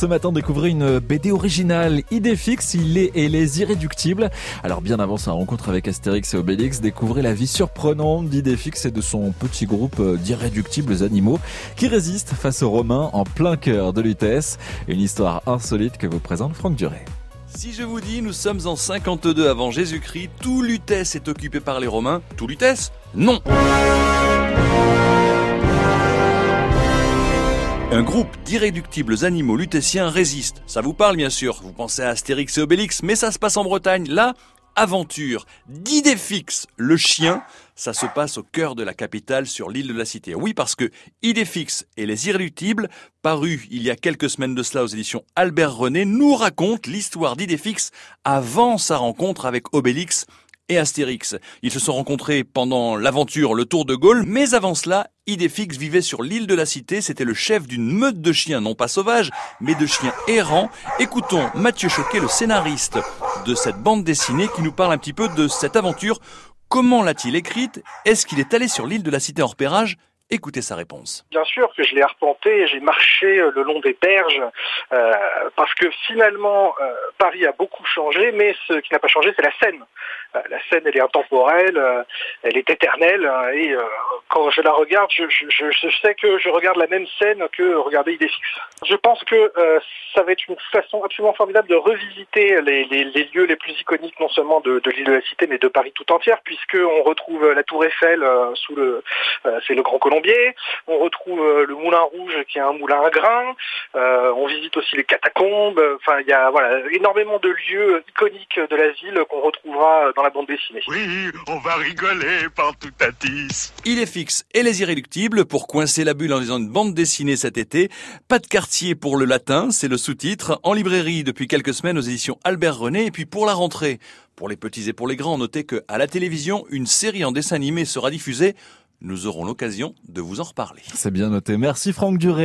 Ce matin, découvrez une BD originale, Idéfix, il est et les irréductibles. Alors bien avant sa rencontre avec Astérix et Obélix, découvrez la vie surprenante d'Idéfix et de son petit groupe d'irréductibles animaux qui résistent face aux Romains en plein cœur de Lutèce. Une histoire insolite que vous présente Franck Duré. Si je vous dis, nous sommes en 52 avant Jésus-Christ, tout Lutèce est occupé par les Romains. Tout Lutèce Non Un groupe d'irréductibles animaux lutétiens résiste. Ça vous parle bien sûr, vous pensez à Astérix et Obélix, mais ça se passe en Bretagne. Là, aventure d'Idéfix, le chien, ça se passe au cœur de la capitale sur l'île de la Cité. Oui, parce que Idéfix et les Irréductibles, paru il y a quelques semaines de cela aux éditions Albert René, nous raconte l'histoire d'Idéfix avant sa rencontre avec Obélix et Astérix. Ils se sont rencontrés pendant l'aventure Le Tour de Gaulle, mais avant cela, Idéfix vivait sur l'île de la Cité, c'était le chef d'une meute de chiens, non pas sauvages, mais de chiens errants. Écoutons Mathieu Choquet, le scénariste de cette bande dessinée, qui nous parle un petit peu de cette aventure. Comment l'a-t-il écrite? Est-ce qu'il est allé sur l'île de la Cité en repérage? Écoutez sa réponse. Bien sûr que je l'ai arpenté, j'ai marché euh, le long des berges, euh, parce que finalement, euh, Paris a beaucoup changé, mais ce qui n'a pas changé, c'est la Seine. Euh, la Seine, elle est intemporelle, euh, elle est éternelle, hein, et quand je la regarde, je, je, je, sais que je regarde la même scène que regarder Idéfix. Je pense que ça va être une façon absolument formidable de revisiter les, les, les lieux les plus iconiques, non seulement de, de l'île de la Cité, mais de Paris tout entière, puisqu'on retrouve la Tour Eiffel sous le, c'est le Grand Colombier, on retrouve le Moulin Rouge qui est un moulin à grains, on visite aussi les catacombes, enfin il y a voilà énormément de lieux iconiques de la ville qu'on retrouvera dans la bande dessinée. Oui, on va rigoler partout à 10. Idéfix et les irréductibles pour coincer la bulle en disant une bande dessinée cet été. Pas de quartier pour le latin, c'est le sous-titre. En librairie depuis quelques semaines aux éditions Albert René. Et puis pour la rentrée, pour les petits et pour les grands, notez que à la télévision, une série en dessin animé sera diffusée. Nous aurons l'occasion de vous en reparler. C'est bien noté. Merci Franck Duré.